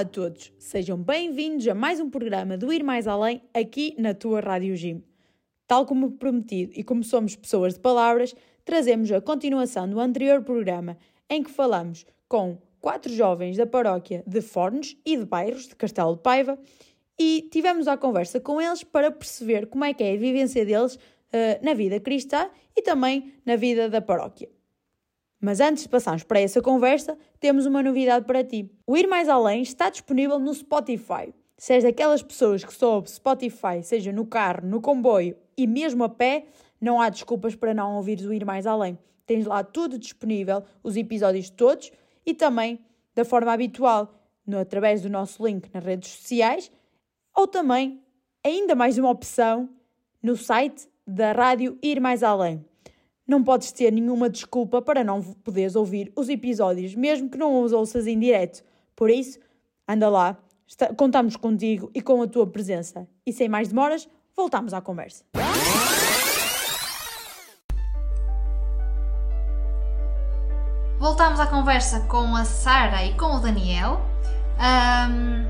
Olá a todos, sejam bem-vindos a mais um programa do Ir Mais Além aqui na tua Rádio Gym. Tal como prometido e como somos pessoas de palavras, trazemos a continuação do anterior programa em que falamos com quatro jovens da paróquia de Fornos e de Bairros de Castelo de Paiva e tivemos a conversa com eles para perceber como é que é a vivência deles eh, na vida cristã e também na vida da paróquia. Mas antes de passarmos para essa conversa, temos uma novidade para ti. O Ir Mais Além está disponível no Spotify. Se és daquelas pessoas que só ouve Spotify, seja no carro, no comboio e mesmo a pé, não há desculpas para não ouvires o Ir Mais Além. Tens lá tudo disponível, os episódios todos e também da forma habitual, no, através do nosso link nas redes sociais ou também, ainda mais uma opção, no site da rádio Ir Mais Além. Não podes ter nenhuma desculpa para não poderes ouvir os episódios, mesmo que não os ouças em direto. Por isso, anda lá, está- contamos contigo e com a tua presença. E sem mais demoras, voltamos à conversa. Voltámos à conversa com a Sara e com o Daniel. Ahm,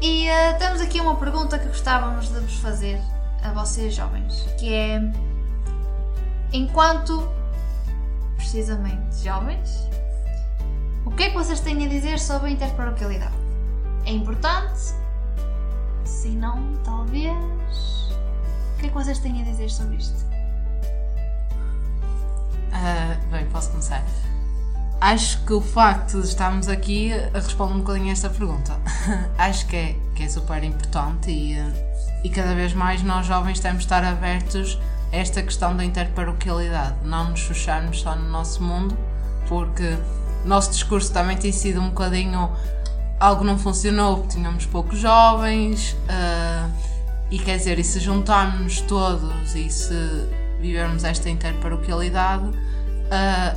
e ah, temos aqui uma pergunta que gostávamos de vos fazer a vocês jovens, que é enquanto precisamente jovens, o que é que vocês têm a dizer sobre a interparoquialidade? É importante? Se não, talvez. O que é que vocês têm a dizer sobre isto? Ah, bem, posso começar. Acho que o facto de estarmos aqui responde um bocadinho a esta pergunta. Acho que é, que é super importante e, e cada vez mais nós jovens temos de estar abertos esta questão da interparoquialidade, não nos fecharmos só no nosso mundo, porque nosso discurso também tem sido um bocadinho algo não funcionou porque tínhamos poucos jovens ah, e quer dizer, e se juntarmos todos e se vivermos esta interparoquialidade, ah,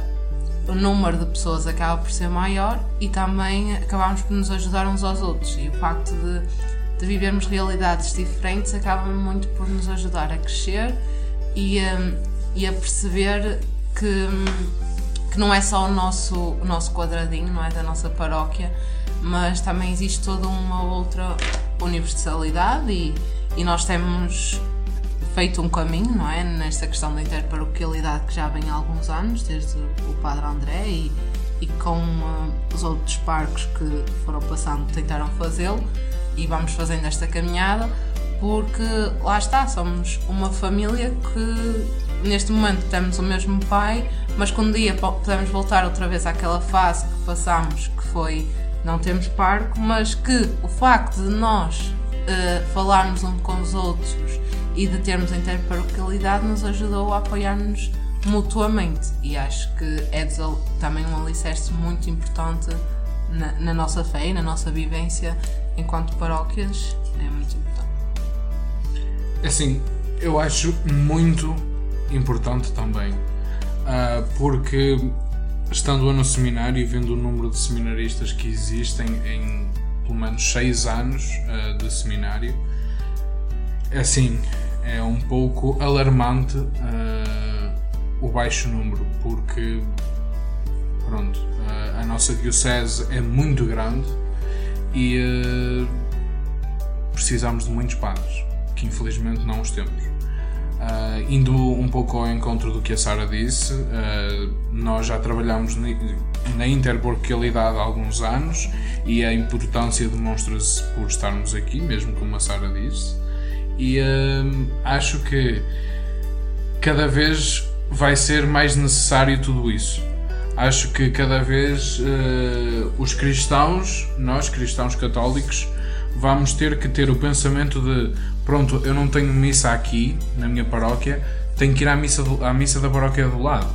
o número de pessoas acaba por ser maior e também acabamos por nos ajudar uns aos outros. E o facto de, de vivermos realidades diferentes acaba muito por nos ajudar a crescer e, ah, e a perceber que, hum, que não é só o nosso, o nosso quadradinho, não é da nossa paróquia, mas também existe toda uma outra universalidade e, e nós temos feito um caminho, não é? Nesta questão da interparoquialidade que já vem há alguns anos, desde o Padre André e, e com ah, os outros parques que foram passando tentaram fazê-lo e vamos fazendo esta caminhada porque lá está, somos uma família que neste momento temos o mesmo pai, mas que um dia po- podemos voltar outra vez àquela fase que passámos, que foi não temos parque, mas que o facto de nós eh, falarmos uns com os outros e de termos a interparoquialidade nos ajudou a apoiar-nos mutuamente e acho que é também um alicerce muito importante na, na nossa fé e na nossa vivência enquanto paróquias é muito importante. Assim, eu acho muito importante também, ah, porque estando no seminário e vendo o número de seminaristas que existem em pelo menos 6 anos ah, de seminário, assim, é um pouco alarmante ah, o baixo número, porque pronto, a nossa diocese é muito grande e precisamos de muitos padres, que infelizmente não os temos. Ah, indo um pouco ao encontro do que a Sara disse, ah, nós já trabalhamos na interporquialidade há alguns anos e a importância demonstra-se por estarmos aqui, mesmo como a Sara disse, e ah, acho que cada vez vai ser mais necessário tudo isso. Acho que cada vez os cristãos, nós cristãos católicos, vamos ter que ter o pensamento de pronto, eu não tenho missa aqui na minha paróquia, tenho que ir à missa, do- à missa da paróquia do lado.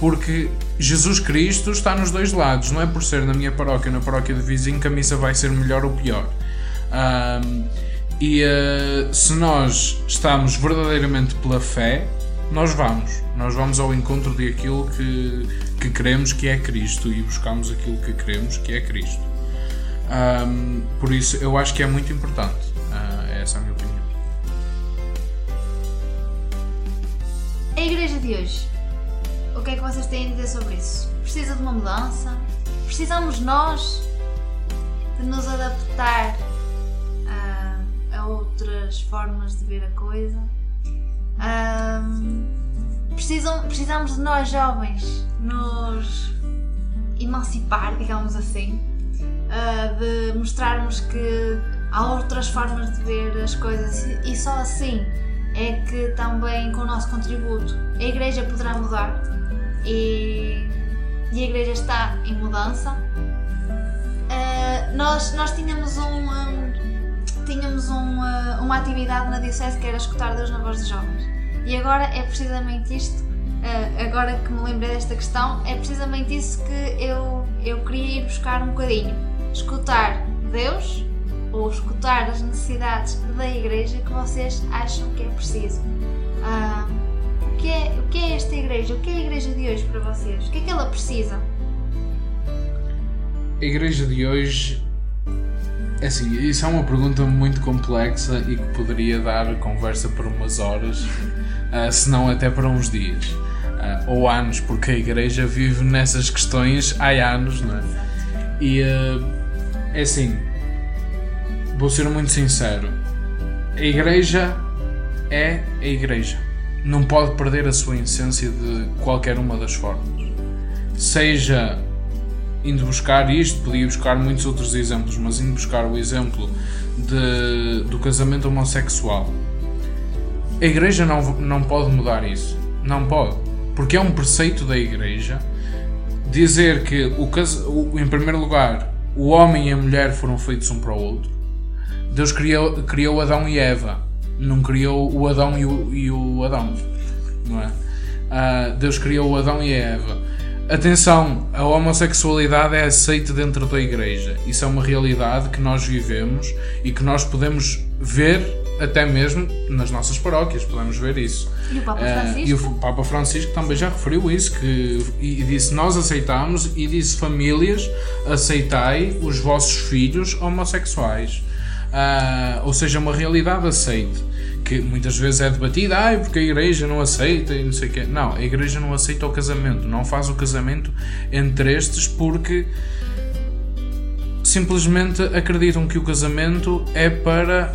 Porque Jesus Cristo está nos dois lados, não é por ser na minha paróquia ou na paróquia do vizinho que a missa vai ser melhor ou pior. Ahm, e eh, se nós estamos verdadeiramente pela fé, nós vamos. Nós vamos ao encontro daquilo que, que queremos que é Cristo e buscamos aquilo que queremos que é Cristo. Ahm, por isso, eu acho que é muito importante. Ah, essa é a minha opinião. A igreja de hoje, o que é que vocês têm a dizer sobre isso? Precisa de uma mudança? Precisamos nós de nos adaptar a, a outras formas de ver a coisa? Ahm, precisam, precisamos de nós jovens nos emancipar, digamos assim, ah, de mostrarmos que há outras formas de ver as coisas e só assim é que também com o nosso contributo a igreja poderá mudar e, e a igreja está em mudança. Ah, nós, nós tínhamos um, um- tínhamos um, ah, uma atividade na Diocese que era escutar Deus na voz dos jovens. E agora é precisamente isto, ah, agora que me lembrei desta questão, é precisamente isso que eu, eu queria ir buscar um bocadinho. Escutar Deus ou escutar as necessidades da igreja que vocês acham que é preciso. Ah, o, que é, o que é esta igreja? O que é a igreja de hoje para vocês? O que é que ela precisa? A igreja de hoje. É assim, isso é uma pergunta muito complexa e que poderia dar conversa por umas horas, ah, se não até para uns dias. Ah, ou anos, porque a igreja vive nessas questões há anos, não é? E ah, é assim, vou ser muito sincero: a igreja é a igreja. Não pode perder a sua essência de qualquer uma das formas. Seja indo buscar isto, podia buscar muitos outros exemplos, mas indo buscar o exemplo de, do casamento homossexual. A igreja não, não pode mudar isso. Não pode. Porque é um preceito da igreja dizer que, o, o- em primeiro lugar, o homem e a mulher foram feitos um para o outro. Deus criou, criou Adão e Eva, não criou o Adão e o, e o Adão. Não é? Ah, Deus criou o Adão e a Eva. Atenção, a homossexualidade é aceita dentro da igreja. Isso é uma realidade que nós vivemos e que nós podemos ver até mesmo nas nossas paróquias, podemos ver isso. E o Papa Francisco? e o Papa Francisco também já referiu isso, que, e disse nós aceitamos, e disse famílias, aceitai os vossos filhos homossexuais. Ah, ou seja, uma realidade aceite, que muitas vezes é debatida, ai, porque a igreja não aceita e não sei o quê. Não, a igreja não aceita o casamento, não faz o casamento entre estes porque simplesmente acreditam que o casamento é para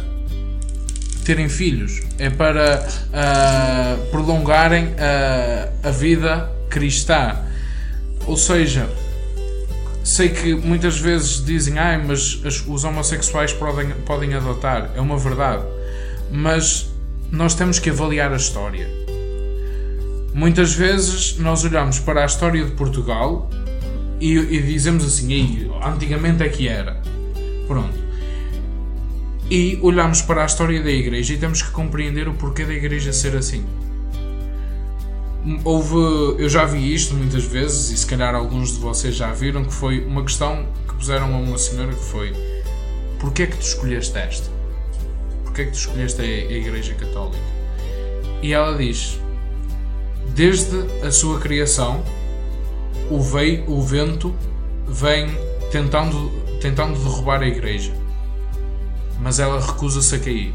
terem filhos, é para ah, prolongarem a, a vida cristã. Ou seja, sei que muitas vezes dizem, ai, mas as- os homossexuais podem, podem adotar. É uma verdade. Mas nós temos que avaliar a história. Muitas vezes nós olhamos para a história de Portugal e, e dizemos assim, "Ei, antigamente é que era. Pronto. E olhamos para a história da igreja e temos que compreender o porquê da igreja ser assim. Houve, eu já vi isto muitas vezes e se calhar alguns de vocês já viram que foi uma questão que puseram a uma senhora que foi porquê é que tu escolheste esta? Porquê é que tu escolheste a, a igreja católica? E ela diz desde a sua criação o, o vento vem tentando, tentando derrubar a igreja mas ela recusa-se a cair.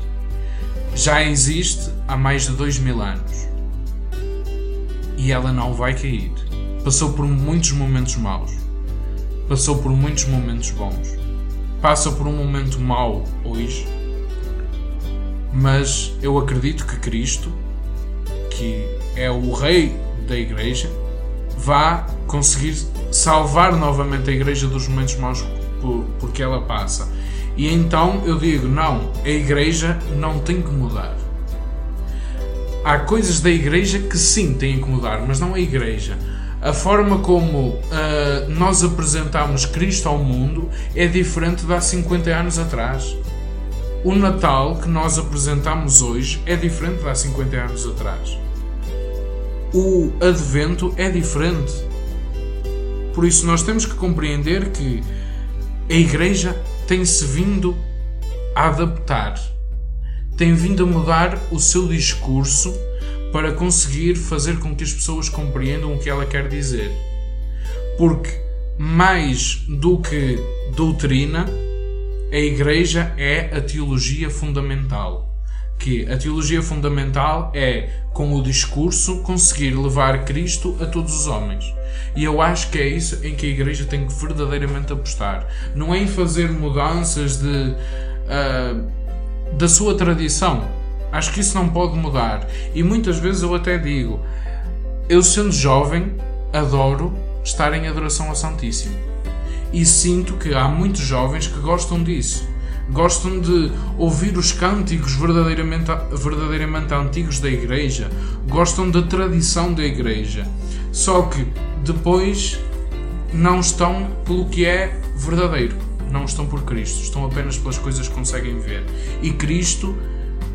Já existe há mais de dois mil anos e ela não vai cair. Passou por muitos momentos maus, passou por muitos momentos bons, passa por um momento mau hoje, mas eu acredito que Cristo, que é o Rei da Igreja, vá conseguir salvar novamente a Igreja dos momentos maus por, porque ela passa. E então eu digo: não, a Igreja não tem que mudar. Há coisas da Igreja que sim têm que mudar, mas não a Igreja. A forma como ah, nós apresentamos Cristo ao mundo é diferente de há 50 anos atrás. O Natal que nós apresentamos hoje é diferente de há 50 anos atrás. O Advento é diferente. Por isso, nós temos que compreender que a Igreja tem-se vindo a adaptar, tem vindo a mudar o seu discurso para conseguir fazer com que as pessoas compreendam o que ela quer dizer. Porque, mais do que doutrina, a igreja é a teologia fundamental. Que a teologia fundamental é, com o discurso, conseguir levar Cristo a todos os homens. E eu acho que é isso em que a igreja tem que verdadeiramente apostar. Não é em fazer mudanças de, ah, da sua tradição. Acho que isso não pode mudar. E muitas vezes eu até digo, eu sendo jovem, adoro estar em adoração ao Santíssimo. E sinto que há muitos jovens que gostam disso. Gostam de ouvir os cânticos verdadeiramente, verdadeiramente antigos da igreja. Gostam da tradição da igreja. Só que depois não estão pelo que é verdadeiro. Não estão por Cristo. Estão apenas pelas coisas que conseguem ver. E Cristo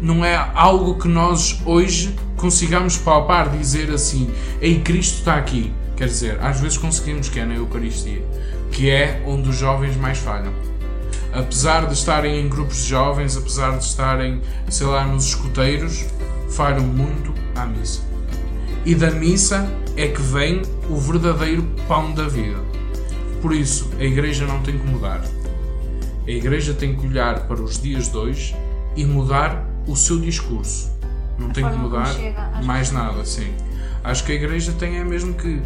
não é algo que nós hoje consigamos palpar, dizer assim: Ei, Cristo está aqui. Quer dizer, às vezes conseguimos que é na Eucaristia, que é onde os jovens mais falham. Apesar de estarem em grupos de jovens, apesar de estarem, sei lá, nos escuteiros, falham muito à missa. E da missa é que vem o verdadeiro pão da vida. Por isso, a igreja não tem que mudar. A igreja tem que olhar para os dias de hoje e mudar o seu discurso. Não tem que mudar chega mais nada, sim. Acho que a igreja tem é mesmo que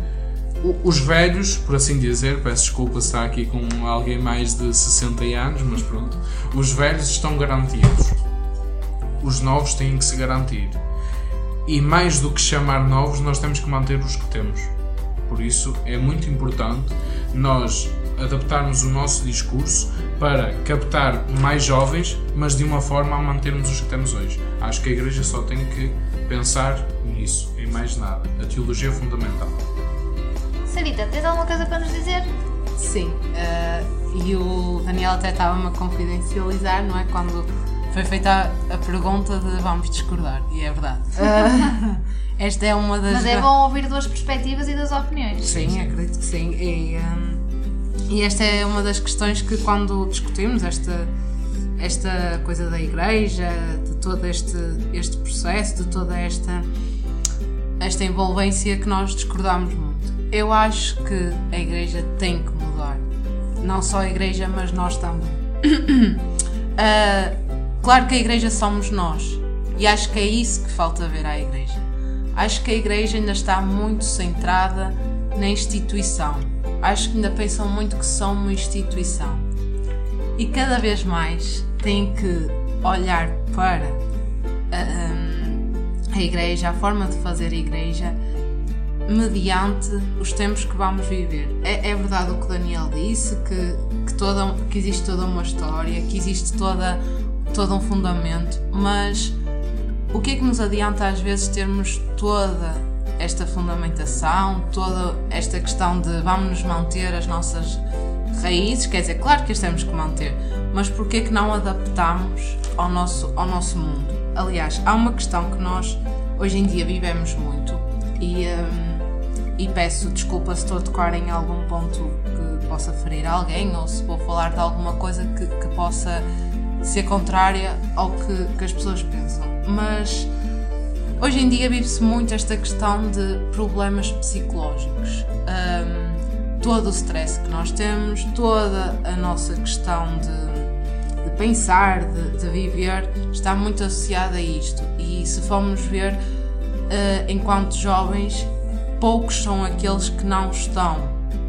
os velhos, por assim dizer, peço desculpa se está aqui com alguém mais de 60 anos, mas pronto, os velhos estão garantidos. Os novos têm que se garantir. E mais do que chamar novos, nós temos que manter os que temos. Por isso é muito importante nós adaptarmos o nosso discurso para captar mais jovens, mas de uma forma a mantermos os que temos hoje. Acho que a Igreja só tem que pensar nisso, em mais nada. A teologia é fundamental. Sarita, tens alguma coisa para nos dizer? Sim, eh, e o Daniel até estava-me a confidencializar, não é? Quando foi feita a, a pergunta de vamos discordar, e é verdade. Eh, esta é uma das. Mas é bom ouvir duas perspectivas e duas opiniões. Sim, acredito que sim. E, hum, e esta é uma das questões que, quando discutimos esta, esta coisa da igreja, de todo este, este processo, de toda esta, esta envolvência que nós discordamos muito. Eu acho que a igreja tem que mudar. Não só a igreja, mas nós também. Ah, claro que a igreja somos nós. E acho que é isso que falta ver à igreja. Acho que a igreja ainda está muito centrada na instituição. Acho que ainda pensam muito que são uma instituição. E cada vez mais têm que olhar para a, a igreja, a forma de fazer a igreja, mediante os tempos que vamos viver. É, é verdade o que Daniel disse, que, que, toda, que existe toda uma história, que existe toda, todo um fundamento, mas o que é que nos adianta às vezes termos toda esta fundamentação, toda esta questão de vamos nos manter as nossas raízes, quer dizer, claro que as temos que manter, mas porquê é que não adaptamos ao nosso, ao nosso mundo? Aliás, há uma questão que nós hoje em dia vivemos muito e, hum, e peço desculpa se estou a tocar em algum ponto que possa ferir alguém ou se vou falar de alguma coisa que, que possa ser contrária ao que, que as pessoas pensam. Mas hoje em dia vive-se muito esta questão de problemas psicológicos. Hum, todo o stress que nós temos, toda a nossa questão de, de pensar, de, de viver, está muito associada a isto. E se formos ver, eh, enquanto jovens, poucos são aqueles que não estão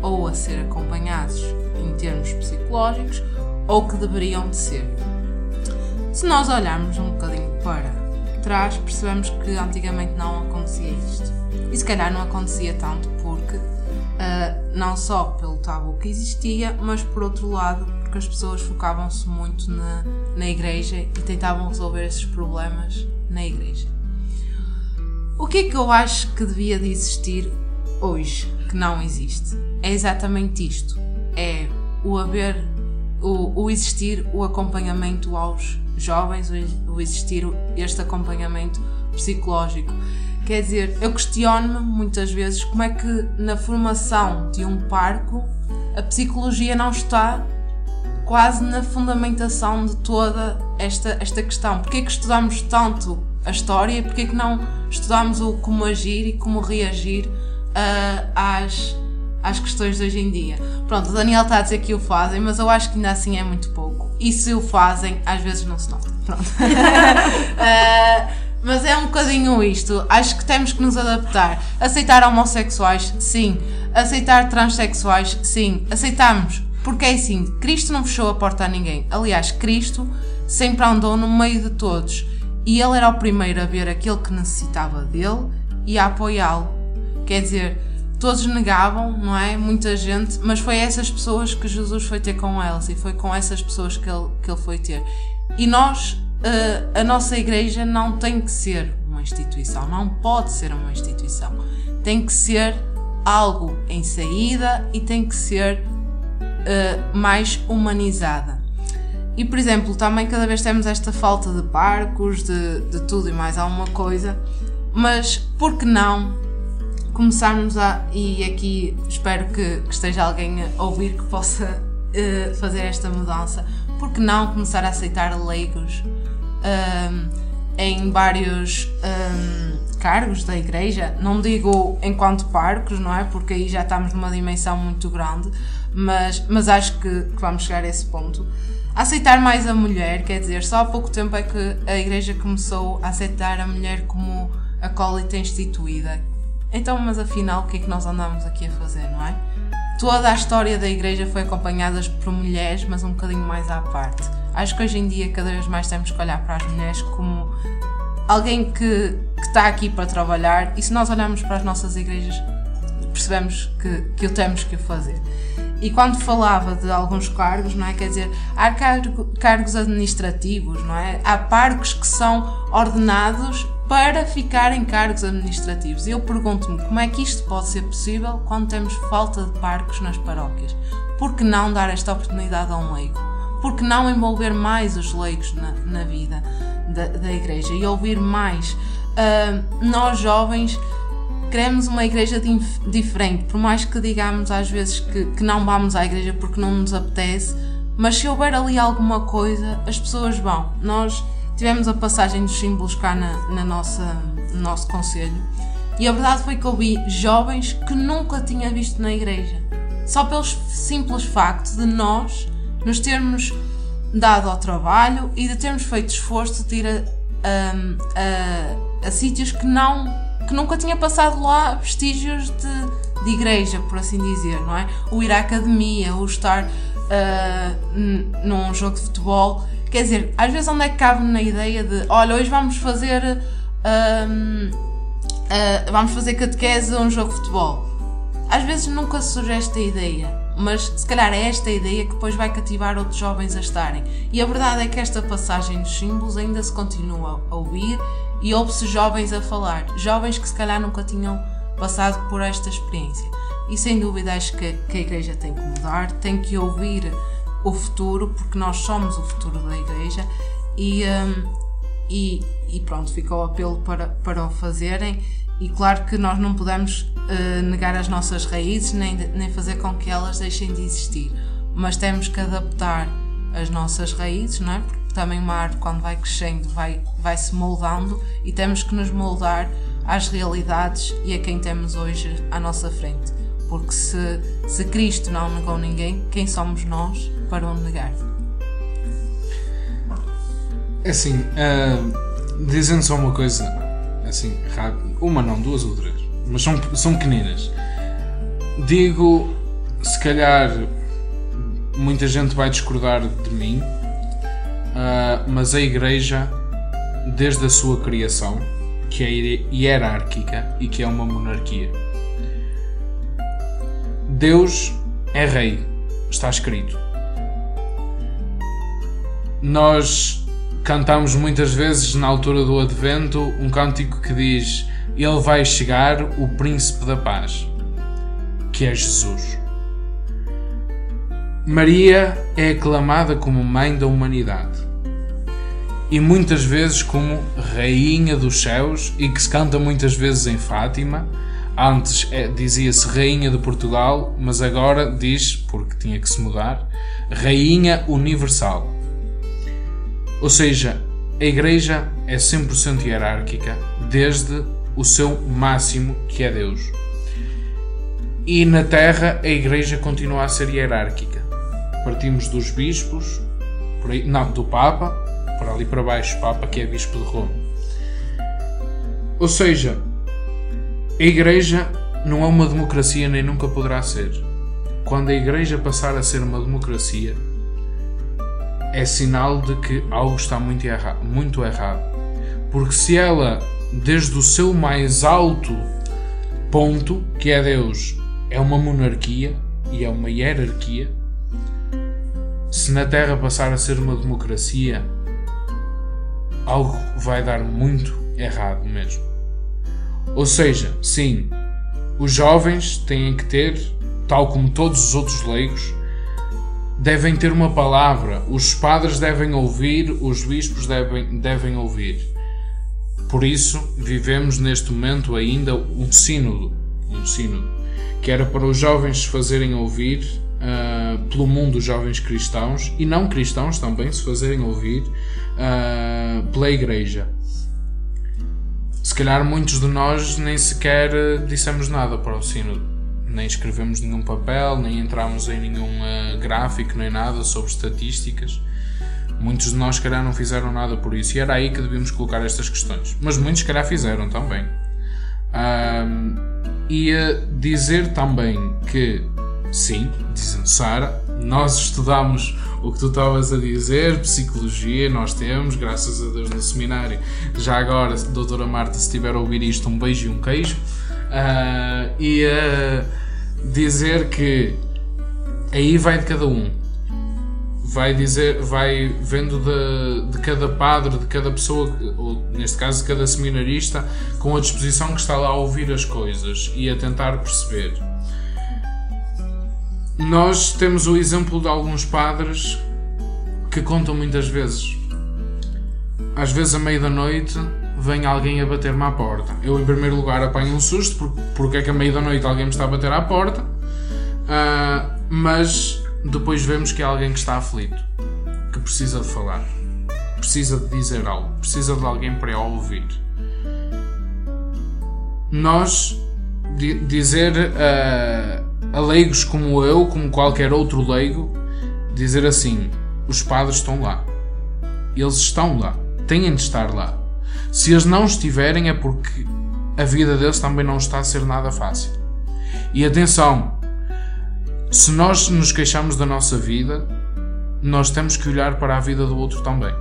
ou a ser acompanhados em termos psicológicos ou que deveriam de ser. Se nós olharmos um bocadinho para trás, percebemos que antigamente não acontecia isto. E se calhar não acontecia tanto porque Uh, não só pelo tabu que existia, mas por outro lado, porque as pessoas focavam-se muito na, na igreja e tentavam resolver esses problemas na igreja. O que é que eu acho que devia de existir hoje, que não existe? É exatamente isto: é o haver, o, o existir o acompanhamento aos jovens, o, existir este acompanhamento psicológico. Quer dizer, eu questiono-me muitas vezes como é que na formação de um parco a psicologia não está quase na fundamentação de toda esta, esta questão. Porquê é que estudamos tanto a história e porquê é que não estudamos o como agir e como reagir uh, às, às questões de hoje em dia. Pronto, o Daniel está a dizer que o fazem, mas eu acho que ainda assim é muito pouco. E se o fazem, às vezes não se nota. Pronto. Uh, mas é um bocadinho isto. Acho que temos que nos adaptar. Aceitar homossexuais, sim. Aceitar transexuais, sim. Aceitamos. Porque é assim, Cristo não fechou a porta a ninguém. Aliás, Cristo sempre andou no meio de todos. E ele era o primeiro a ver aquele que necessitava dele e a apoiá-lo. Quer dizer, todos negavam, não é? Muita gente, mas foi essas pessoas que Jesus foi ter com elas e foi com essas pessoas que ele, que ele foi ter. E nós, uh, a nossa igreja não tem que ser uma instituição, não pode ser uma instituição. Tem que ser algo em saída e tem que ser uh, mais humanizada. E, por exemplo, também cada vez temos esta falta de barcos, de, de tudo e mais alguma coisa, mas por que não começarmos a. E aqui espero que, que esteja alguém a ouvir que possa uh, fazer esta mudança, por que não começar a aceitar leigos um, em vários um, cargos da igreja? Não digo enquanto parcos, não é? Porque aí já estamos numa dimensão muito grande, mas, mas acho que, que vamos chegar a esse ponto aceitar mais a mulher, quer dizer, só há pouco tempo é que a igreja começou a aceitar a mulher como acólita instituída. Então, mas afinal, o que é que nós andamos aqui a fazer, não é? Toda a história da igreja foi acompanhada por mulheres, mas um bocadinho mais à parte. Acho que hoje em dia cada vez mais temos que olhar para as mulheres como alguém que, que está aqui para trabalhar e se nós olharmos para as nossas igrejas percebemos que, que o temos que fazer. E quando falava de alguns cargos, não é? Quer dizer, há cargo, cargos administrativos, não é? Há parcos que são ordenados para ficar em cargos administrativos. Eu pergunto-me como é que isto pode ser possível quando temos falta de parcos nas paróquias? Por que não dar esta oportunidade a um leigo? Por que não envolver mais os leigos na, na vida da, da, igreja e ouvir mais? Uh, nós jovens queremos uma igreja diferente, por mais que digamos às vezes que, que não vamos à igreja porque não nos apetece, mas se houver ali alguma coisa, as pessoas vão. Nós tivemos a passagem dos símbolos cá na, na nossa, no nosso conselho e a verdade foi que eu vi jovens que nunca tinha visto na igreja. Só pelo simples facto de nós nos termos dado ao trabalho e de termos feito esforço de ir a, a, a, a sítios que não que nunca tinha passado lá vestígios de, de igreja, por assim dizer, não é? O ir à academia, o estar uh, num jogo de futebol. Quer dizer, às vezes onde é que cabe na ideia de olha, hoje vamos fazer uh, uh, vamos fazer catequese a um jogo de futebol. Às vezes nunca surge esta ideia, mas se calhar é esta ideia que depois vai cativar outros jovens a estarem. E a verdade é que esta passagem dos símbolos ainda se continua a ouvir e ouve-se jovens a falar, jovens que se calhar nunca tinham passado por esta experiência. E sem dúvida acho que, que a Igreja tem que mudar, tem que ouvir o futuro, porque nós somos o futuro da Igreja e, um, e, e, pronto, fica o apelo para, para o fazerem. E claro que nós não podemos uh, negar as nossas raízes nem, nem fazer com que elas deixem de existir, mas temos que adaptar as nossas raízes, não é? Porque também uma arte, quando vai crescendo, vai, vai se moldando e temos que nos moldar às realidades e a quem temos hoje à nossa frente. Porque se, se Cristo não negou ninguém, quem somos nós para o negar? É assim, uh, dizendo só uma coisa, assim, uma não, duas ou três, mas são, são pequeninas. Digo, se calhar muita gente vai discordar de mim, Uh, mas a Igreja, desde a sua criação, que é hierárquica e que é uma monarquia, Deus é Rei, está escrito. Nós cantamos muitas vezes na altura do Advento um cântico que diz: Ele vai chegar, o Príncipe da Paz, que é Jesus. Maria é aclamada como Mãe da Humanidade e muitas vezes como Rainha dos Céus e que se canta muitas vezes em Fátima. Antes é, dizia-se Rainha de Portugal, mas agora diz, porque tinha que se mudar, Rainha Universal. Ou seja, a Igreja é 100% hierárquica desde o seu máximo, que é Deus. E na Terra a Igreja continua a ser hierárquica. Partimos dos bispos, aí, não, do Papa, por ali para baixo, Papa que é Bispo de Roma. Ou seja, a Igreja não é uma democracia nem nunca poderá ser. Quando a Igreja passar a ser uma democracia, é sinal de que algo está muito, erra muito errado. Porque se ela, desde o seu mais alto ponto, que é Deus, é uma monarquia e é uma hierarquia, se na Terra passar a ser uma democracia, algo vai dar muito errado mesmo. Ou seja, sim, os jovens têm que ter, tal como todos os outros leigos, devem ter uma palavra, os padres devem ouvir, os bispos devem, devem ouvir. Por isso, vivemos neste momento ainda um sínodo, um sínodo, que era para os jovens se fazerem ouvir uh, pelo mundo dos jovens cristãos e não cristãos também se fazerem ouvir uh, pela Igreja. Se calhar muitos de nós nem sequer dissemos nada para o sínodo nem escrevemos nenhum papel, nem entramos em nenhum uh, gráfico, nem nada sobre estatísticas. Muitos de nós, se calhar, não fizeram nada por isso. E era aí que devíamos colocar estas questões. Mas muitos, se calhar, fizeram também. Um, e dizer também que, sim, Sara, nós estudamos o que tu estavas a dizer, psicologia, nós temos, graças a Deus, no seminário. Já agora, doutora Marta, se estiver a ouvir isto, um beijo e um queijo. Uh, e uh, dizer que aí vai de cada um. Vai dizer, vai vendo de, de cada padre, de cada pessoa, ou neste caso de cada seminarista, com a disposição que está lá a ouvir as coisas e a tentar perceber. Nós temos o exemplo de alguns padres que contam muitas vezes. Às vezes, à meia da noite, vem alguém a bater-me à porta. Eu, em primeiro lugar, apanho um susto, porque, é que à meia da noite alguém me está a bater à porta, uh, mas depois vemos que é alguém que está aflito, que precisa de falar, precisa de dizer algo, precisa de alguém para ouvir. Nós dizer uh, a leigos como eu, como qualquer outro leigo, dizer assim: os padres estão lá, eles estão lá, têm de estar lá se eles não estiverem é porque a vida deles também não está a ser nada fácil. E atenção, se nós nos queixamos da nossa vida, nós temos que olhar para a vida do outro também.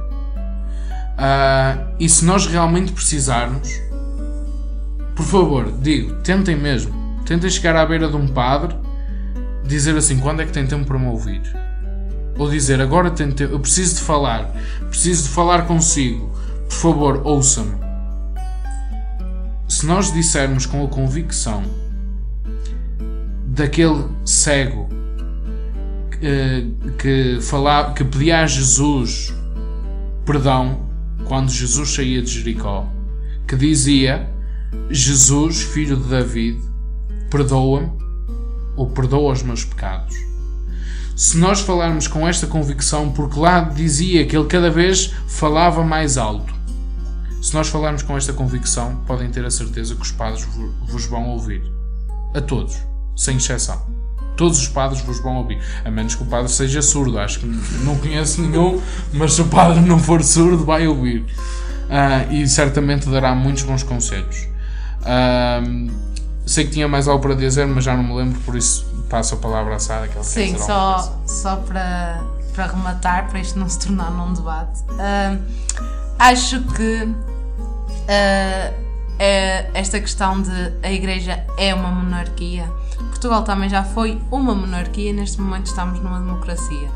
Uh, e se nós realmente precisarmos, por favor, digo, tentem mesmo. Tentem chegar à beira de um padre, dizer assim: quando é que tem tempo para me ouvir? Ou dizer, agora tenho tempo, eu preciso de falar, preciso de falar consigo, por favor, ouça-me. Se nós dissermos com a convicção daquele cego eh, que, falava, que pedia a Jesus perdão quando Jesus saía de Jericó, que dizia: Jesus, filho de David, perdoa-me ou perdoa os meus pecados. Se nós falarmos com esta convicção, porque lá dizia que ele cada vez falava mais alto, se nós falarmos com esta convicção, podem ter a certeza que os padres vos vão ouvir. A todos, sem exceção. Todos os padres vos vão ouvir. A menos que o padre seja surdo. Acho que não conheço nenhum, mas se o padre não for surdo, vai ouvir. Uh, e certamente dará muitos bons conselhos. Uh, sei que tinha mais algo para dizer, mas já não me lembro, por isso passo a palavra à Sara. Que ela Sim, só, só para, para rematar, para isto não se tornar num debate. Uh, acho que uh, é esta questão de a Igreja é uma monarquia. Portugal também já foi uma monarquia, neste momento estamos numa democracia.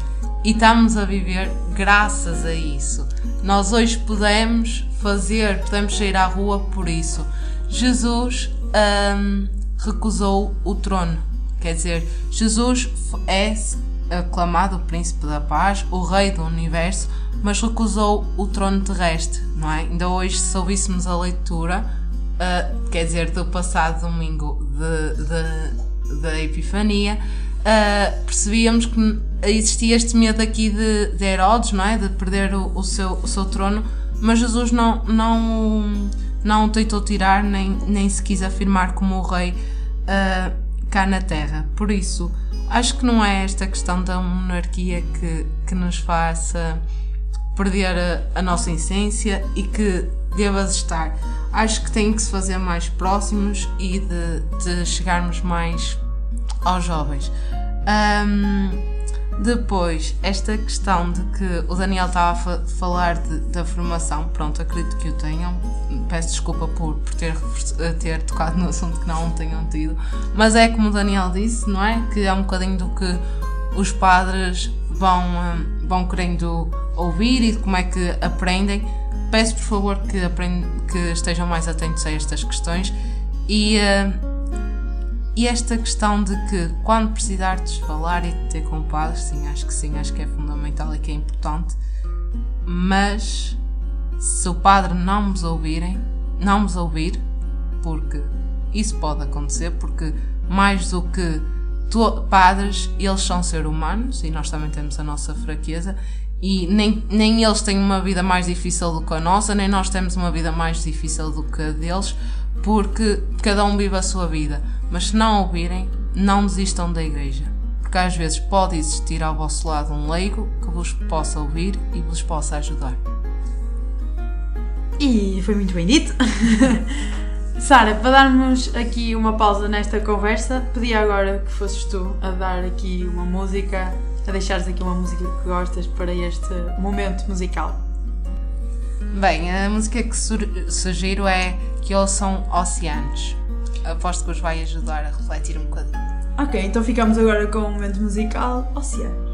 E estamos a viver graças a isso. Nós hoje podemos fazer, podemos sair à rua por isso. Jesus um, recusou o trono. Quer dizer, Jesus é aclamado o príncipe da paz, o rei do universo, mas recusou o trono terrestre, não é? Ainda hoje, se ouvíssemos a leitura, uh, quer dizer, do passado domingo da Epifania, uh, percebíamos que existia este medo aqui de, de Herodes, não é? De perder o, o, seu, o seu trono, mas Jesus não, não, não o tentou tirar, nem, nem se quis afirmar como o rei uh, cá na Terra. Por isso, acho que não é esta questão da monarquia que, que nos faça perder a, a nossa essência e que deva estar. Acho que tem que se fazer mais próximos e de, de chegarmos mais aos jovens. Um, depois, esta questão de que o Daniel estava a fa falar de, da formação, pronto, acredito que o tenham. Peço desculpa por, por ter, ter tocado no assunto que não tenham tido, mas é como o Daniel disse, não é? Que é um bocadinho do que os padres vão, hum, vão querendo ouvir e de como é que aprendem. Peço por favor que, que estejam mais atentos a estas questões e. Uh, e esta questão de que quando precisares falar e de ter com padres, sim, acho que sim, acho que é fundamental e que é importante, mas se o padre não nos ouvirem, não nos ouvir, porque isso pode acontecer, porque mais do que padres, eles são seres humanos e nós também temos a nossa fraqueza e nem, nem eles têm uma vida mais difícil do que a nossa, nem nós temos uma vida mais difícil do que a deles, porque cada um vive a sua vida mas se não ouvirem, não desistam da igreja, porque às vezes pode existir ao vosso lado um leigo que vos possa ouvir e vos possa ajudar. E foi muito bem dito. Sara, para darmos aqui uma pausa nesta conversa, pedi agora que fosses tu a dar aqui uma música, a deixares aqui uma música que gostas para este momento musical. Bem, a música que sugiro é Que Ouçam Oceanos, aposto que vos vai ajudar a refletir um bocadinho. Ok, então ficamos agora com o momento musical Oceano.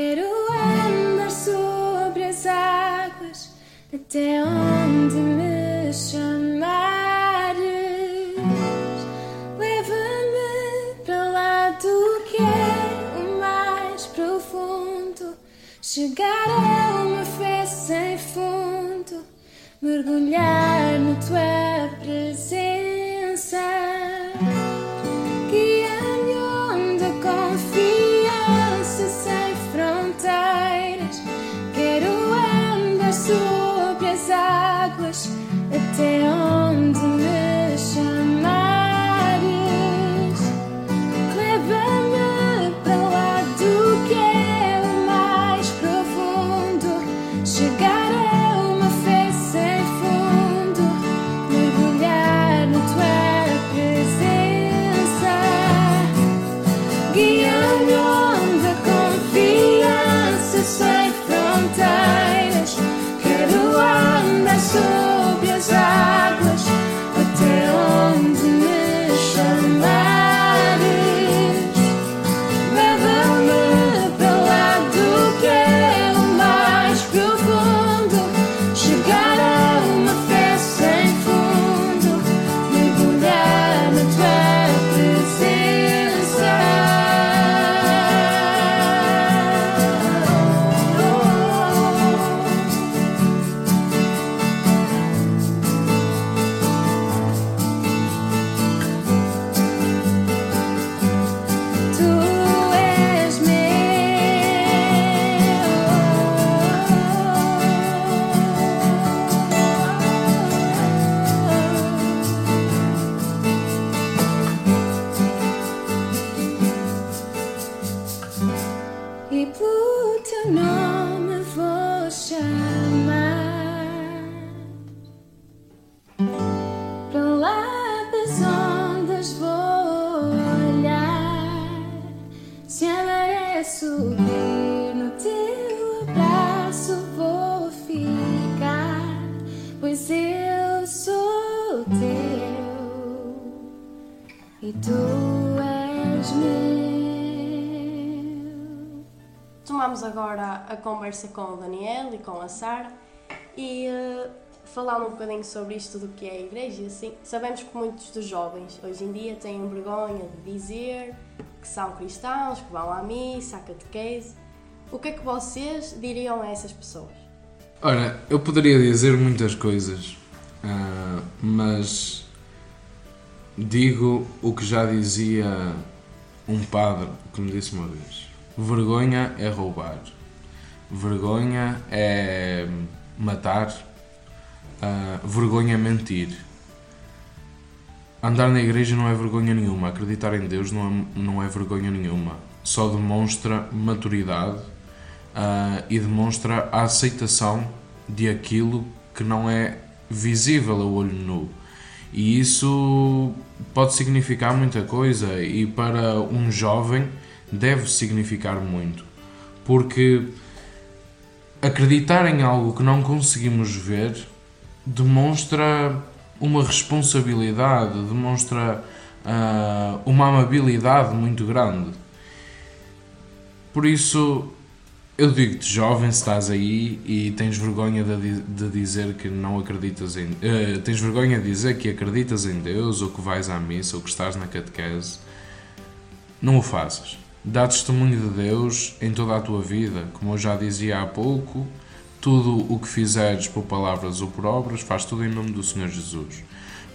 Quero andar sobre as águas até onde me chamares. Leva-me para lá do que é o mais profundo. Chegar a uma fé sem fundo, mergulhar no teu. Pelo conversa com o Daniel e com a Sara e uh, um bocadinho sobre isto do que é a igreja. Assim, sabemos que muitos dos jovens hoje em dia têm vergonha de dizer que são cristãos, que vão à missa, à catequese. O que é que vocês diriam a essas pessoas? Ora, eu poderia dizer muitas coisas, ah, mas digo o que já dizia um padre que me disse uma vez: vergonha é roubar, vergonha é matar, ah, vergonha é mentir. Andar na igreja não é vergonha nenhuma, acreditar em Deus não é, não é vergonha nenhuma, só demonstra maturidade ah, e demonstra a aceitação de aquilo que não é visível a olho nu. E isso pode significar muita coisa e para um jovem deve significar muito, porque acreditar em algo que não conseguimos ver demonstra uma responsabilidade, demonstra ah, uma amabilidade muito grande. Por isso, eu digo-te, jovem, se estás aí e tens vergonha de, de dizer que não acreditas em. eh, tens vergonha de dizer que acreditas em Deus, ou que vais à missa, ou que estás na catequese, não o faças. Dá testemunho de Deus em toda a tua vida. Como eu já dizia há pouco, tudo o que fizeres por palavras ou por obras, faz tudo em nome do Senhor Jesus.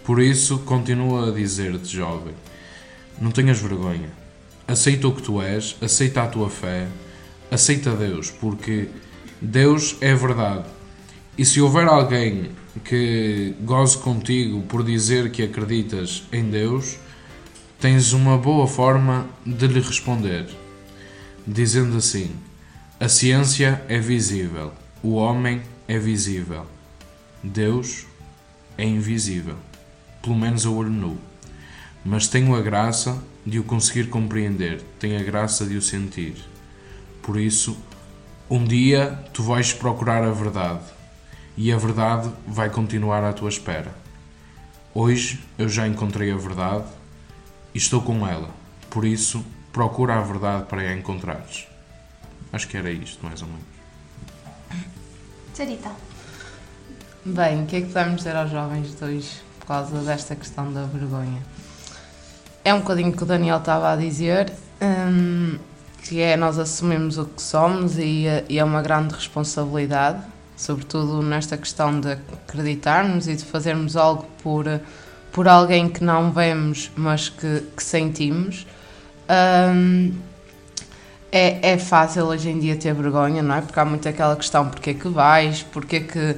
Por isso, continua a dizer-te, jovem, não tenhas vergonha. Aceita o que tu és, aceita a tua fé, aceita Deus, porque Deus é verdade. E se houver alguém que goze contigo por dizer que acreditas em Deus, tens uma boa forma de lhe responder, dizendo assim: A ciência é visível, o homem é visível, Deus é invisível, pelo menos a olho nu. Mas tenho a graça de o conseguir compreender, tenho a graça de o sentir. Por isso, um dia tu vais procurar a verdade e a verdade vai continuar à tua espera. Hoje eu já encontrei a verdade e estou com ela. Por isso, procura a verdade para a encontrares. Acho que era isto, mais ou menos. Sarita. Bem, o que é que podemos dizer aos jovens de hoje por causa desta questão da vergonha? É um bocadinho o que o Daniel estava a dizer, hum, que é nós assumimos o que somos e, e é uma grande responsabilidade. sobretudo nesta questão de acreditarmos e de fazermos algo por, por alguém que não vemos, mas que, que sentimos. Um, é, é fácil hoje em dia ter vergonha, não é? Porque há muito aquela questão: porque é que vais? Porque é que,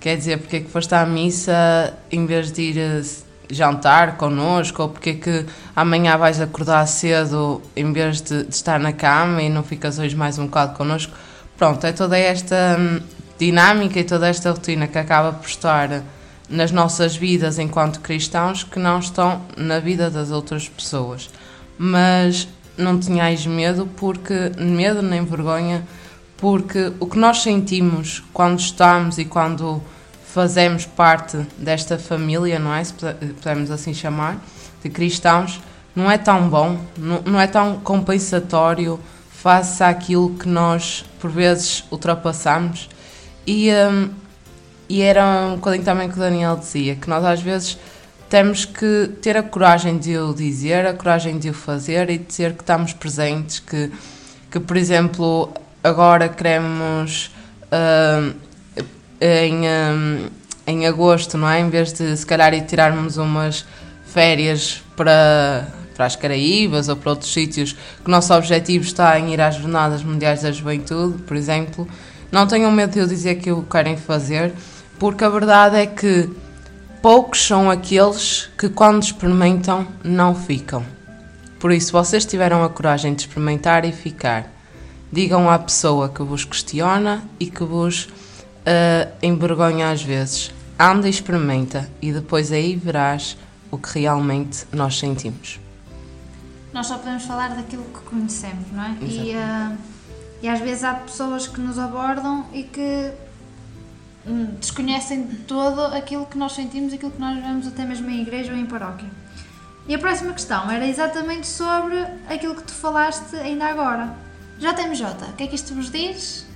quer dizer, porque é que foste à missa em vez de ir eh, jantar connosco? Ou porque é que amanhã vais acordar cedo em vez de, de estar na cama e não ficas hoje mais um bocado connosco? Pronto, é toda esta hum, dinâmica e toda esta rotina que acaba por estar nas nossas vidas enquanto cristãos que não estão na vida das outras pessoas. Mas não tenhais medo, porque medo nem vergonha, porque o que nós sentimos quando estamos e quando fazemos parte desta família, não é? Se podemos assim chamar, de cristãos, não é tão bom, não, é tão compensatório face àquilo que nós por vezes ultrapassamos. E, um, e era um bocadinho também que o Daniel dizia, que nós às vezes temos que ter a coragem de o dizer, a coragem de o fazer e dizer que estamos presentes, que, que por exemplo, agora queremos uh, em, um, em agosto, não é? Em vez de se calhar ir tirarmos umas férias para, para as Caraíbas ou para outros sítios, que o nosso objetivo está em ir às Jornadas Mundiais da Juventude, por exemplo, não tenham medo de eu dizer que o querem fazer, porque a verdade é que poucos são aqueles que, quando experimentam, não ficam. Por isso, vocês tiveram a coragem de experimentar e ficar. Digam à pessoa que vos questiona e que vos uh, envergonha às vezes. Anda e experimenta, e depois aí verás o que realmente nós sentimos nós só podemos falar daquilo que conhecemos, não é? E, uh, e às vezes há pessoas que nos abordam e que hum, desconhecem todo aquilo que nós sentimos, aquilo que nós vemos até mesmo em igreja ou em paróquia. E a próxima questão era exatamente sobre aquilo que tu falaste ainda agora. JMJ, o que é que isto vos diz?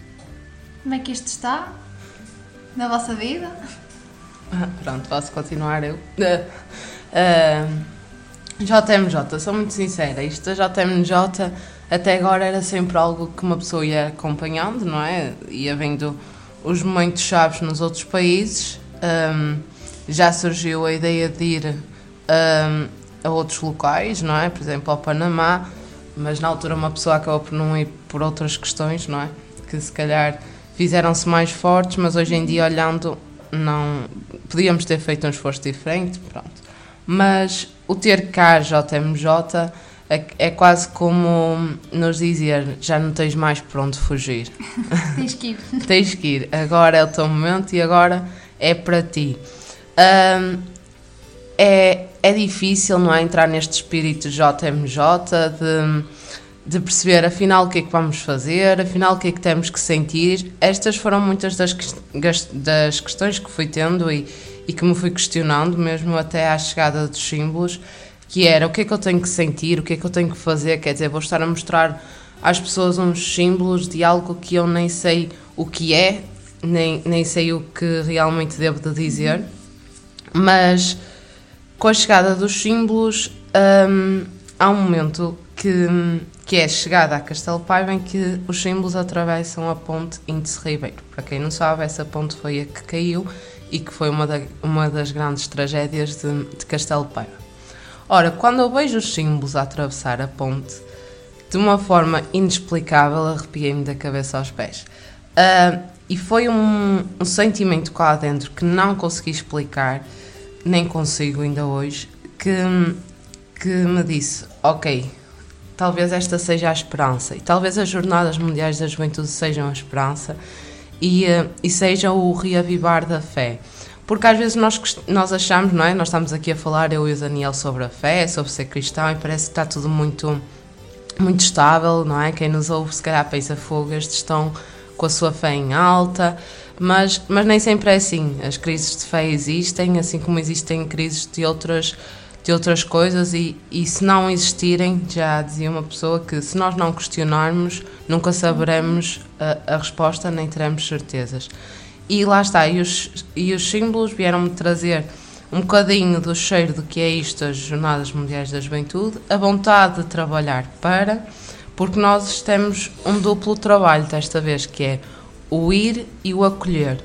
Como é que isto está? Na vossa vida? Pronto, posso continuar eu. Uh, uh, JMJ, sou muito sincera, isto da JMJ até agora era sempre algo que uma pessoa ia acompanhando, não é? Ia vendo os momentos chaves nos outros países. Um, já surgiu a ideia de ir um, a outros locais, não é? Por exemplo, ao Panamá, mas na altura uma pessoa acabou por não ir por outras questões, não é? Que se calhar fizeram-se mais fortes, mas hoje em dia olhando não podíamos ter feito um esforço diferente, pronto. Mas o ter cá JMJ é, é quase como nos dizer já não tens mais por onde fugir. tens que ir. tens que ir. Agora é o teu momento e agora é para ti. Um, é, é difícil, não é? Entrar neste espírito JMJ de, de perceber afinal o que é que vamos fazer, afinal o que é que temos que sentir. Estas foram muitas das, das questões que fui tendo e e que me fui questionando, mesmo até à chegada dos símbolos, que era o que é que eu tenho que sentir, o que é que eu tenho que fazer, quer dizer, vou estar a mostrar às pessoas uns símbolos de algo que eu nem sei o que é, nem, nem sei o que realmente devo de dizer, mas com a chegada dos símbolos hum, há um momento que, que é a chegada a Castelo Paiva em que os símbolos atravessam a ponte Índice Ribeiro. Para quem não sabe, essa ponte foi a que caiu e que foi uma, da, uma das grandes tragédias de, de Castelo Paiva. Ora, quando eu vejo os símbolos a atravessar a ponte, de uma forma inexplicável, arrepiei-me da cabeça aos pés. Uh, e foi um, um, sentimento cá dentro que não consegui explicar, nem consigo ainda hoje, que, que me disse: Ok, talvez esta seja a esperança, e talvez as Jornadas Mundiais da Juventude sejam a esperança, e, uh, e seja o reavivar da fé. Porque às vezes nós, nós achamos, não é? Nós estamos aqui a falar, eu e o Daniel, sobre a fé, sobre ser cristão, e parece que está tudo muito, muito estável, não é? Quem nos ouve, se calhar, pensa estes estão com a sua fé em alta, mas, mas nem sempre é assim. As crises de fé existem, assim como existem crises de outras de outras coisas e, e se não existirem, já dizia uma pessoa que se nós não questionarmos, nunca saberemos a, a resposta nem teremos certezas. E lá está, e os, e os símbolos vieram-me trazer um bocadinho do cheiro do que é isto, as Jornadas Mundiais da Juventude, a vontade de trabalhar para, porque nós temos um duplo trabalho desta vez, que é o ir e o acolher.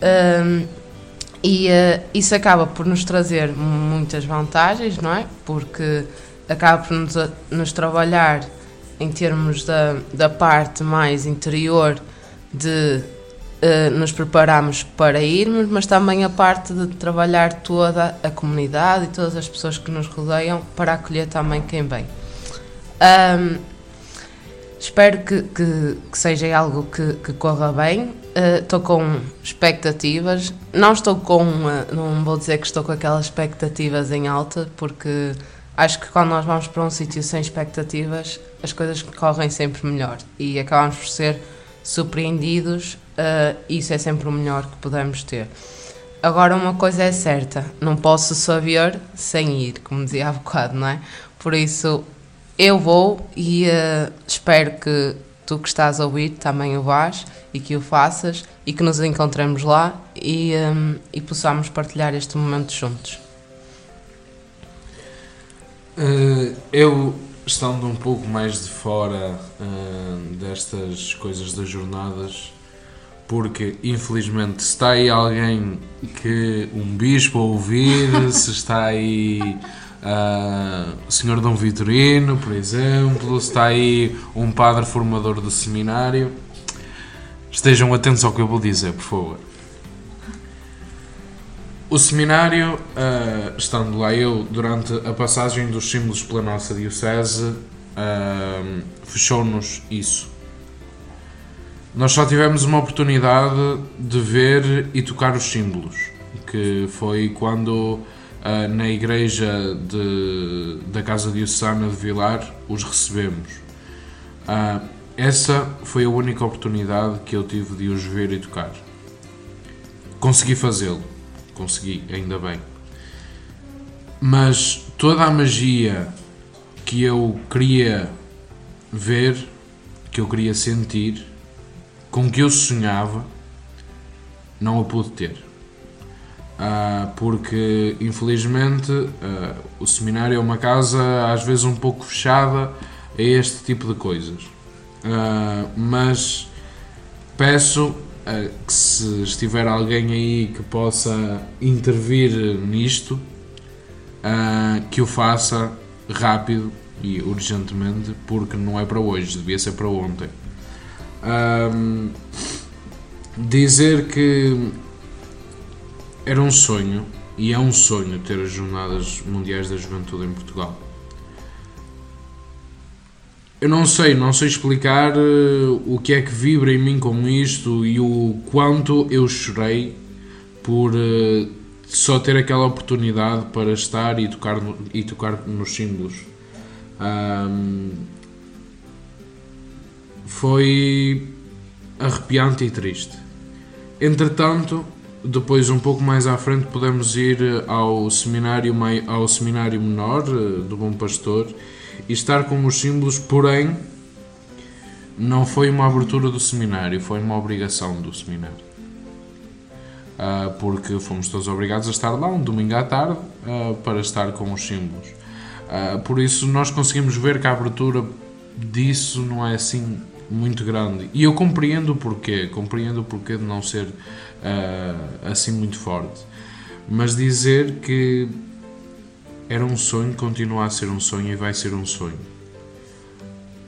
Um, e uh, isso acaba por nos trazer muitas vantagens, não é? Porque acaba por nos, nos trabalhar em termos da, da parte mais interior de uh, nos prepararmos para irmos, mas também a parte de trabalhar toda a comunidade e todas as pessoas que nos rodeiam para acolher também quem vem. Um, espero que, que, que, seja algo que, que corra bem. Uh, estou com expectativas. Não estou com. Uh, não vou dizer que estou com aquelas expectativas em alta, porque acho que quando nós vamos para um sítio sem expectativas, as coisas correm sempre melhor e acabamos por ser surpreendidos. Uh, isso é sempre o melhor que podemos ter. Agora, uma coisa é certa: não posso saber sem ir, como dizia há bocado, não é? Por isso, eu vou e uh, espero que tu que estás a ouvir também o vás e que o faças e que nos encontremos lá e, um, e possamos partilhar este momento juntos. Uh, eu, estando um pouco mais de fora uh, destas coisas das jornadas, porque infelizmente se está aí alguém que um bispo a ouvir, se está aí uh, o senhor Dom Vitorino, por exemplo, se está aí um padre formador do seminário, estejam atentos ao que eu vou dizer, por favor. O seminário, uh, estando lá eu, durante a passagem dos símbolos pela nossa Diocese, uh, fechou-nos isso. Nós só tivemos uma oportunidade de ver e tocar os símbolos, que foi quando uh, na igreja de, da Casa Diocesana de Vilar os recebemos. essa foi a única oportunidade que eu tive de os ver e tocar. Consegui fazê-lo consegui, ainda bem. Mas toda a magia que eu queria ver, que eu queria sentir, com que eu sonhava, não a pude ter. Uh, porque infelizmente uh, o seminário é uma casa às vezes um pouco fechada a este tipo de coisas. Uh, mas peço que se estiver alguém aí que possa intervir nisto, que o faça rápido e urgentemente, porque não é para hoje, devia ser para ontem. Um, dizer que era um sonho, e é um sonho ter as Jornadas Mundiais da Juventude em Portugal. Eu não sei, não sei explicar uh, o que é que vibra em mim com isto e o quanto eu chorei por uh, só ter aquela oportunidade para estar e tocar, e tocar nos símbolos. Um, foi arrepiante e triste. Entretanto, depois um pouco mais à frente podemos ir ao seminário, ao seminário menor uh, do Bom Pastor e estar com os símbolos, porém não foi uma abertura do seminário, foi uma obrigação do seminário. Uh, porque fomos todos obrigados a estar lá um domingo à tarde uh, para estar com os símbolos. Uh, por isso nós conseguimos ver que a abertura disso não é assim muito grande. E eu compreendo o porquê, compreendo o porquê de não ser assim muito forte. Mas dizer que era um sonho, continua a ser um sonho e vai ser um sonho.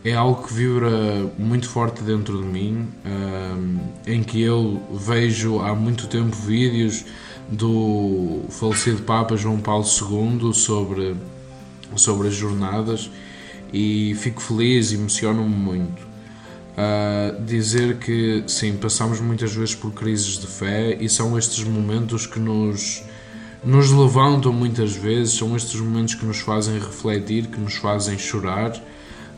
É algo que vibra muito forte dentro de mim, um, em que eu vejo há muito tempo vídeos do falecido Papa João Paulo II sobre, sobre as jornadas e fico feliz, emociona-me muito. Uh, dizer que sim, passamos muitas vezes por crises de fé e são estes momentos que nos nos levantam muitas vezes, são estes momentos que nos fazem refletir, que nos fazem chorar,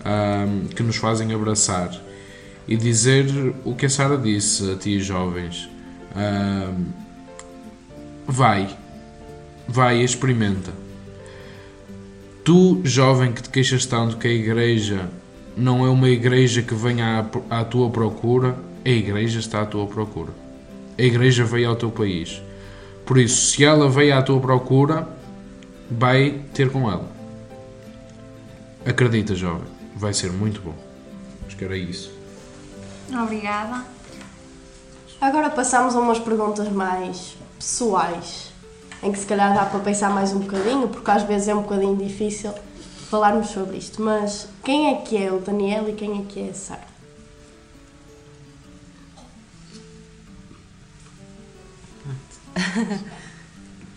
um, que nos fazem abraçar. E dizer o que a Sara disse a ti, jovens: um, vai, vai, experimenta. Tu, jovem, que te queixas tanto que a igreja não é uma igreja que venha à, à tua procura, a igreja está à tua procura. A igreja veio ao teu país por isso, se ela veio à tua procura, vai ter com ela. Acredita, jovem, vai ser muito bom. Acho que era isso. Obrigada. Agora passamos a umas perguntas mais pessoais, em que se calhar dá para pensar mais um bocadinho, porque às vezes é um bocadinho difícil falarmos sobre isto. Mas quem é que é o Daniel e quem é que é a Sara?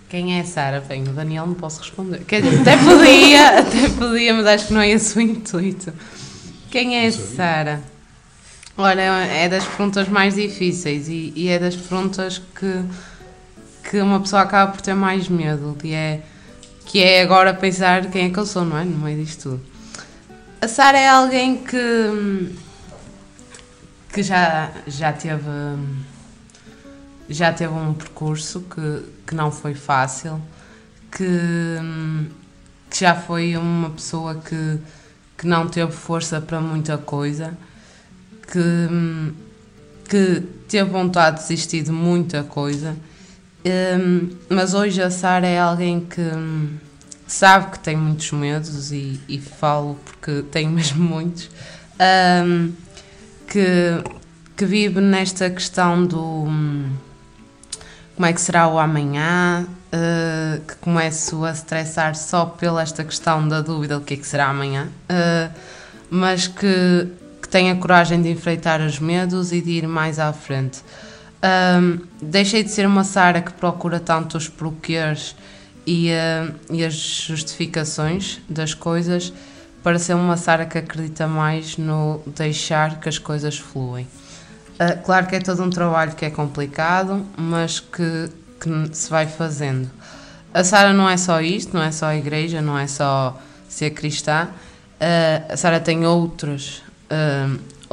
Quem é a Sara? Bem, o Daniel não posso responder. Quer dizer, até podia, até podia, mas acho que não é esse o intuito. Quem é a Sara? Olha, é das perguntas mais difíceis e, e, é das perguntas que, que uma pessoa acaba por ter mais medo, que é, que é agora pensar quem é que eu sou, não é? No meio disto tudo. A Sara é alguém que, que já, já teve já teve um percurso que, que não foi fácil, que, que já foi uma pessoa que, que não teve força para muita coisa, que, que teve vontade de desistir de muita coisa, um, mas hoje a Sara é alguém que sabe que tem muitos medos e, e falo porque tenho mesmo muitos, um, que, que vive nesta questão do como é que será o amanhã, uh, que começo a estressar só pela esta questão da dúvida do que é que será amanhã, uh, mas que, que tenha coragem de enfrentar os medos e de ir mais à frente. Um, deixei de ser uma Sara que procura tanto os porquês e, uh, e as justificações das coisas para ser uma Sara que acredita mais no deixar que as coisas fluem. Uh, claro que é todo um trabalho que é complicado, mas que, que se vai fazendo. A Sara não é só isto, não é só a igreja, não é só ser cristã. Uh, a Sara tem outros,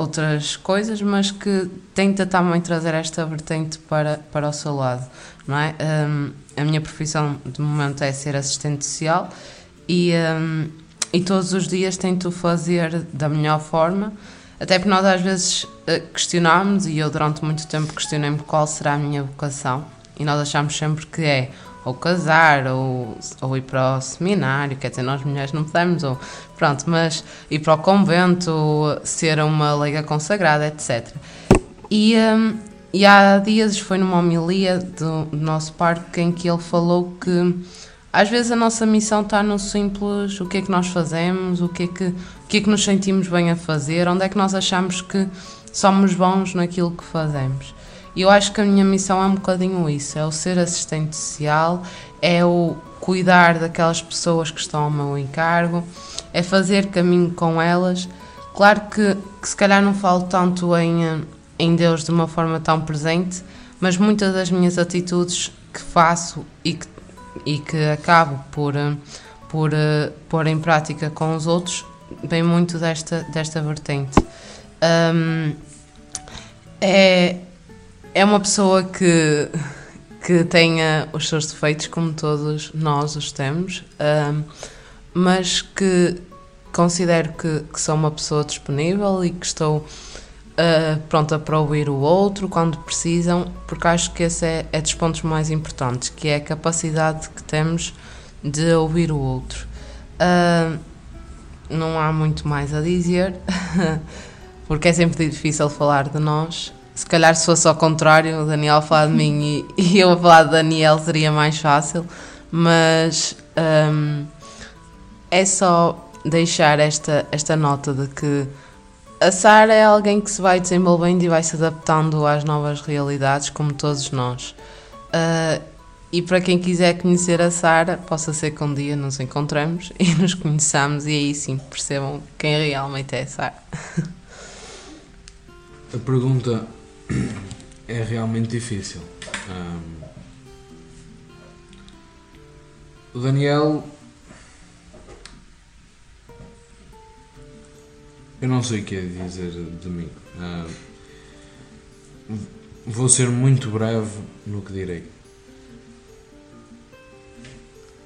outras coisas, mas que tenta também trazer esta vertente para, para o seu lado. Não é? Um, a minha profissão de momento é ser assistente social e, um, e todos os dias tento fazer da melhor forma até porque nós às vezes eh, questionámos, e eu durante muito tempo questionei-me qual será a minha vocação, e nós achamos sempre que é ou casar, ou, ou ir para o seminário, quer dizer, nós mulheres não podemos, ou pronto, mas ir para o convento, ser uma leiga consagrada, etc. E, um, e há dias foi numa homilia do, do nosso parque em que ele falou que às vezes a nossa missão está no simples, o que é que nós fazemos, o que é que, o que, é que nos sentimos bem a fazer, onde é que nós achamos que somos bons naquilo que fazemos. E eu acho que a minha missão é um bocadinho isso, é o ser assistente social, é o cuidar daquelas pessoas que estão ao meu encargo, é fazer caminho com elas. Claro que, que se calhar não falo tanto em, em Deus de uma forma tão presente, mas muitas das minhas atitudes que faço e que e que acabo por, por pôr em prática com os outros, vem muito desta, desta vertente. Um, é, é uma pessoa que, que tenha os seus defeitos, como todos nós os temos, um, mas que considero que, que sou uma pessoa disponível e que estou uh, pronta para ouvir o outro quando precisam, porque acho que esse é, é dos pontos mais importantes, que é a capacidade que temos de ouvir o outro. Uh, não há muito mais a dizer, porque é sempre difícil falar de nós. Se calhar se fosse ao contrário, o Daniel a falar de mim e, e eu a falar de Daniel seria mais fácil, mas um, é só deixar esta, esta nota de que a Sara é alguém que se vai desenvolvendo e vai se adaptando às novas realidades, como todos nós. Uh, e para quem quiser conhecer a Sara, possa ser que um dia nos encontremos e nos conheçamos e aí sim percebam quem realmente é a Sara. A pergunta é realmente difícil. Um, o Daniel Eu não sei o que é dizer de mim. Uh, vou ser muito breve no que direi.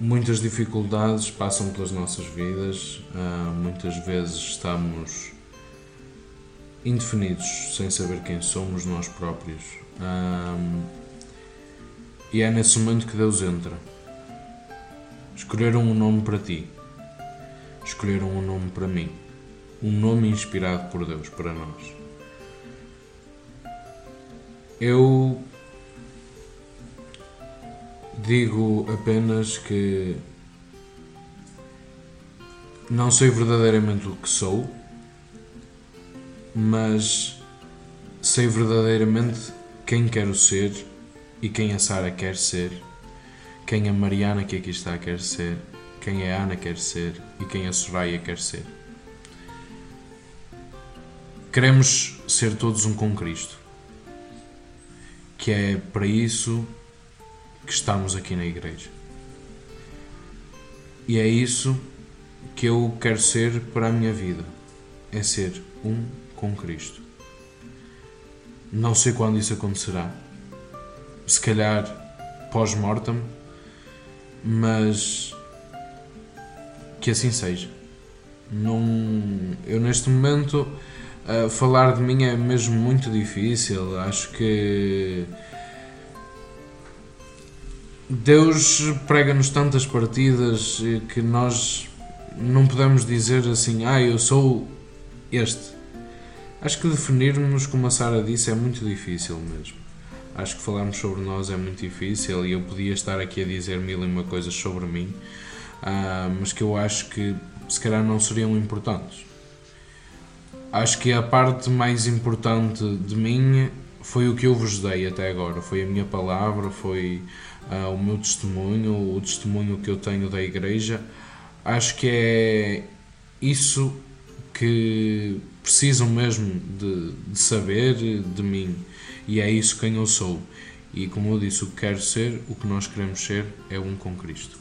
Muitas dificuldades passam pelas nossas vidas, uh, muitas vezes estamos indefinidos, sem saber quem somos nós próprios. Uh, e é nesse momento que Deus entra. Escolheram um nome para ti, escolheram um nome para mim um nome inspirado por Deus para nós. Eu digo apenas que não sei verdadeiramente o que sou, mas sei verdadeiramente quem quero ser e quem a Sara quer ser, quem a Mariana que aqui está quer ser, quem a Ana quer ser e quem a Soraya quer ser. Queremos ser todos um com Cristo, que é para isso que estamos aqui na igreja. E é isso que eu quero ser para a minha vida: é ser um com Cristo. Não sei quando isso acontecerá, se calhar pós-mortem, mas que assim seja. Não, eu neste momento uh, falar de mim é mesmo muito difícil. Acho que Deus prega-nos tantas partidas que nós não podemos dizer assim, ah, eu sou este. Acho que definirmos, como a Sara disse, é muito difícil mesmo. Acho que falarmos sobre nós é muito difícil e eu podia estar aqui a dizer mil e uma coisas sobre mim, uh, mas que eu acho que se calhar não seriam importantes. Acho que a parte mais importante de mim foi o que eu vos dei até agora. Foi a minha palavra, foi uh, o meu testemunho, o testemunho que eu tenho da igreja. Acho que é isso que precisam mesmo de, de saber de mim e é isso quem eu sou. E como eu disse, o que quero ser, o que nós queremos ser é um com Cristo.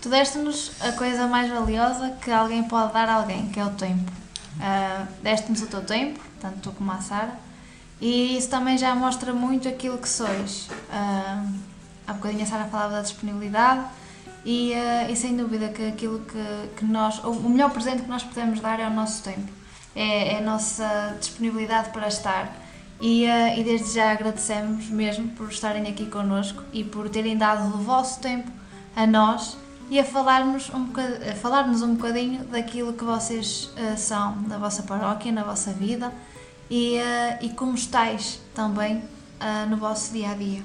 Tu deste-nos a coisa mais valiosa que alguém pode dar a alguém, que é o tempo. Uh, deste-nos o teu tempo, tanto tu como a Sara, e isso também já mostra muito aquilo que sois. Uh, há bocadinho a Sara falava da disponibilidade, e, uh, e, sem dúvida que aquilo que, que nós, o melhor presente que nós podemos dar é o nosso tempo, é, é a nossa disponibilidade para estar. E, uh, e desde já agradecemos mesmo por estarem aqui connosco e por terem dado o vosso tempo a nós e a falarmos um bocadinho, um bocadinho daquilo que vocês uh, são na vossa paróquia, na vossa vida e, e como estáis também no vosso dia a dia.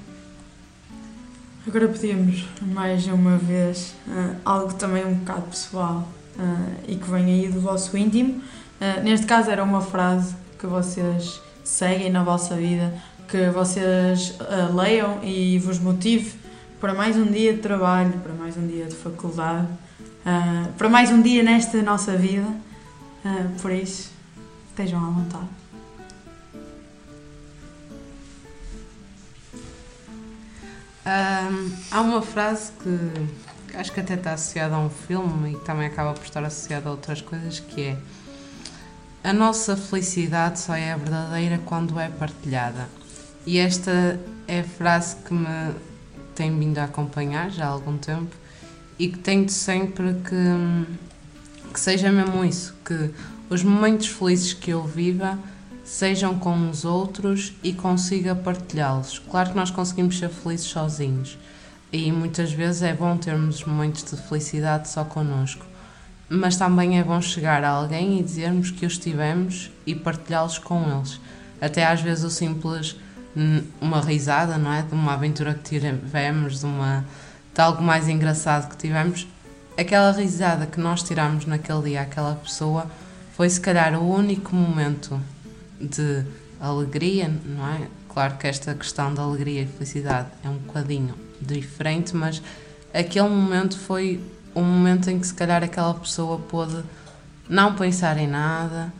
Agora pedimos mais uma vez uh, algo também um bocado pessoal uh, e que vem aí do vosso íntimo. Uh, neste caso era uma frase que vocês seguem na vossa vida, que vocês leiam e vos motive para mais um dia de trabalho, para mais um dia de faculdade, para mais um dia nesta nossa vida. por isso, estejam à vontade. Um, há uma frase que acho que até está associada a um filme e também acaba por estar associada a outras coisas que é a nossa felicidade só é verdadeira quando é partilhada. E esta é a frase que me tem vindo a acompanhar já há algum tempo e que tento sempre que, que seja mesmo isso, que os momentos felizes que eu viva sejam com os outros e consiga partilhá-los. Claro que nós conseguimos ser felizes sozinhos e muitas vezes é bom termos momentos de felicidade só connosco, mas também é bom chegar a alguém e dizermos que os tivemos e partilhá-los com eles. Até às vezes o simples uma risada, não é? De uma aventura que tivemos, de, uma, de algo mais engraçado que tivemos. Aquela risada que nós tiramos naquele dia àquela pessoa foi se calhar o único momento de alegria, não é? Claro que esta questão da alegria e felicidade é um bocadinho diferente, mas aquele momento foi um momento em que se calhar aquela pessoa pôde não pensar em nada,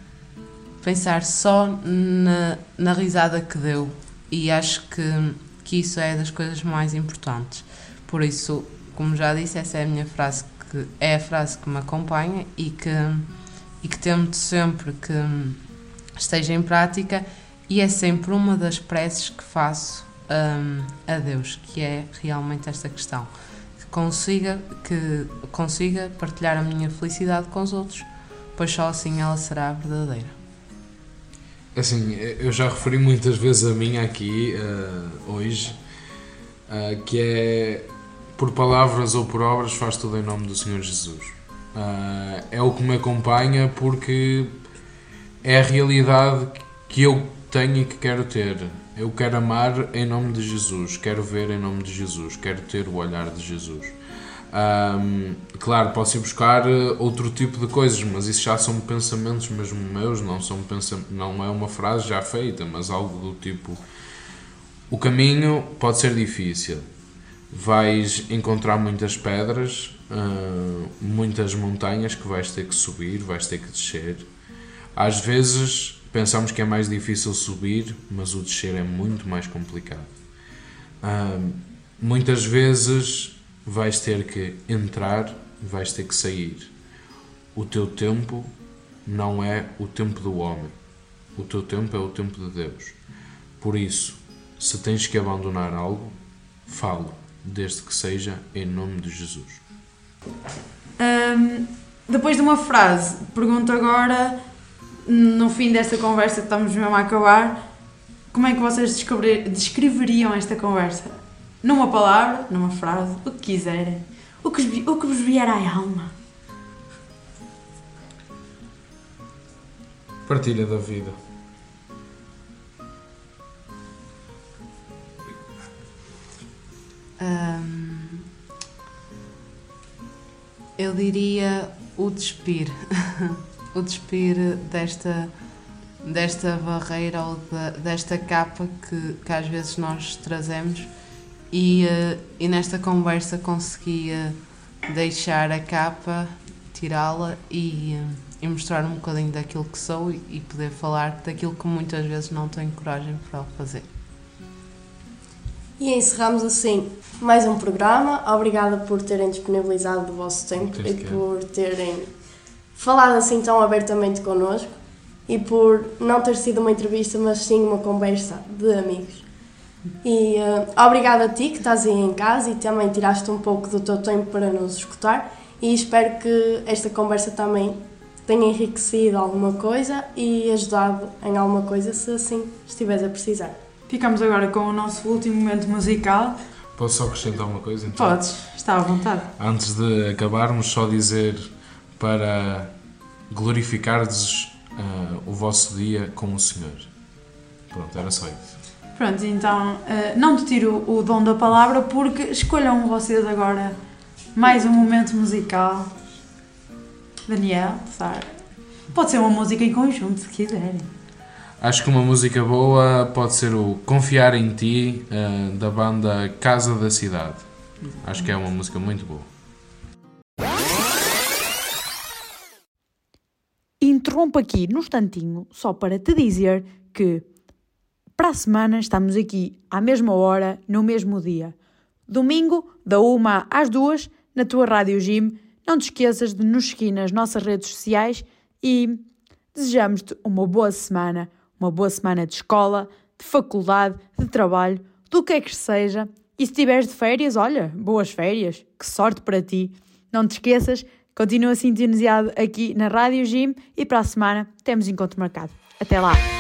pensar só na, na risada que deu. E acho que, que isso é das coisas mais importantes. Por isso, como já disse, essa é a minha frase, que é a frase que me acompanha e que, e que tento sempre que esteja em prática e é sempre uma das preces que faço um, a Deus, que é realmente esta questão. Consiga, que consiga partilhar a minha felicidade com os outros, pois só assim ela será verdadeira. Assim, eu já referi muitas vezes a minha aqui, uh, hoje, uh, que é por palavras ou por obras faz tudo em nome do Senhor Jesus. Uh, é o que me acompanha porque é a realidade que eu tenho e que quero ter. Eu quero amar em nome de Jesus, quero ver em nome de Jesus, quero ter o olhar de Jesus. Ahm, claro, posso ir buscar eh, outro tipo de coisas, mas isso já são pensamentos mesmo meus, não, são pensam, não é uma frase já feita, mas algo do tipo: o caminho pode ser difícil, vais encontrar muitas pedras, ah, muitas montanhas que vais ter que subir, vais ter que descer. Às vezes pensamos que é mais difícil subir, mas o descer é muito mais complicado. Ah, muitas vezes vais ter que entrar, vais ter que sair. O teu tempo não é o tempo do homem. O teu tempo é o tempo de Deus. Por isso, se tens que abandonar algo, falo, desde que seja em nome de Jesus. Hum, depois de uma frase, pergunto agora, no fim desta conversa que estamos mesmo a acabar, como é que vocês descobrir- descreveriam esta conversa? Numa palavra, numa frase, o que quiserem. O que, o que vos vier à alma. Partilha da vida. Hum, eu diria o despir. o despir desta, desta barreira ou da- desta capa que, que às vezes nós trazemos e, eh, e nesta conversa conseguia deixar a capa, tirá-la e, eh, e mostrar um bocadinho daquilo que sou e, e poder falar daquilo que muitas vezes não tenho coragem para fazer. E encerramos assim mais um programa. Obrigada por terem disponibilizado o vosso tempo e é. por terem falado assim tão abertamente connosco e por não ter sido uma entrevista, mas sim uma conversa de amigos. E eh, obrigada a ti que estás aí em casa e também tiraste um pouco do teu tempo para nos escutar e espero que esta conversa também tenha enriquecido alguma coisa e ajudado em alguma coisa se assim estiveres a precisar. Ficamos agora com o nosso último momento musical. Posso só acrescentar uma coisa? Então? Podes, está à vontade. Antes de acabarmos, só dizer para glorificar-vos ah, o vosso dia com o Senhor. Pronto, era só isso. Pronto, então eh, não te tiro o dom da palavra porque escolham vocês agora mais um momento musical. Daniel, Sara. Pode ser uma música em conjunto, se quiserem. Acho que uma música boa pode ser o Confiar em Ti, ah, da banda Casa da Cidade. Acho que é uma música muito boa. Interrompo aqui no instantinho só para te dizer que para a semana estamos aqui à mesma hora, no mesmo dia. Domingo, da uma às duas, na tua Rádio Gym. Não te esqueças de nos seguir nas nossas redes sociais e desejamos-te uma boa semana, uma boa semana de escola, de faculdade, de trabalho, do que é que seja. E se estiveres de férias, olha, boas férias, que sorte para ti. Não te esqueças, continua sintonizado aqui na Rádio Gym e para a semana temos encontro marcado. Até lá!